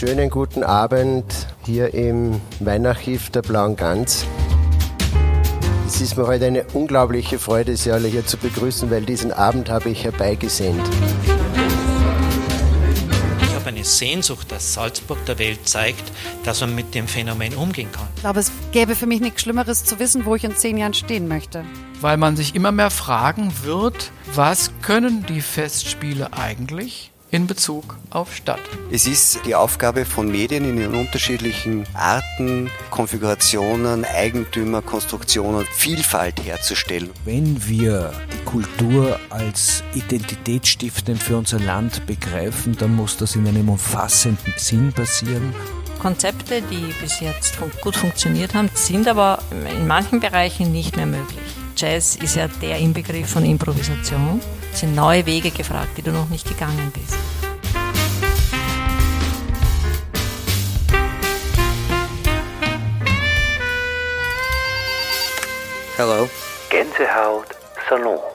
schönen guten Abend hier im Weinarchiv der Blauen Gans. Es ist mir heute eine unglaubliche Freude, Sie alle hier zu begrüßen, weil diesen Abend habe ich herbeigesehnt. Ich habe eine Sehnsucht, dass Salzburg der Welt zeigt, dass man mit dem Phänomen umgehen kann. Ich glaube, es gäbe für mich nichts Schlimmeres zu wissen, wo ich in zehn Jahren stehen möchte. Weil man sich immer mehr fragen wird, was können die Festspiele eigentlich? In Bezug auf Stadt. Es ist die Aufgabe von Medien in ihren unterschiedlichen Arten, Konfigurationen, Eigentümer, Konstruktionen, Vielfalt herzustellen. Wenn wir die Kultur als identitätsstiftend für unser Land begreifen, dann muss das in einem umfassenden Sinn passieren. Konzepte, die bis jetzt gut funktioniert haben, sind aber in manchen Bereichen nicht mehr möglich. Jazz ist ja der Inbegriff von Improvisation. Es sind neue Wege gefragt, die du noch nicht gegangen bist. Hello. Gänsehaut Salon.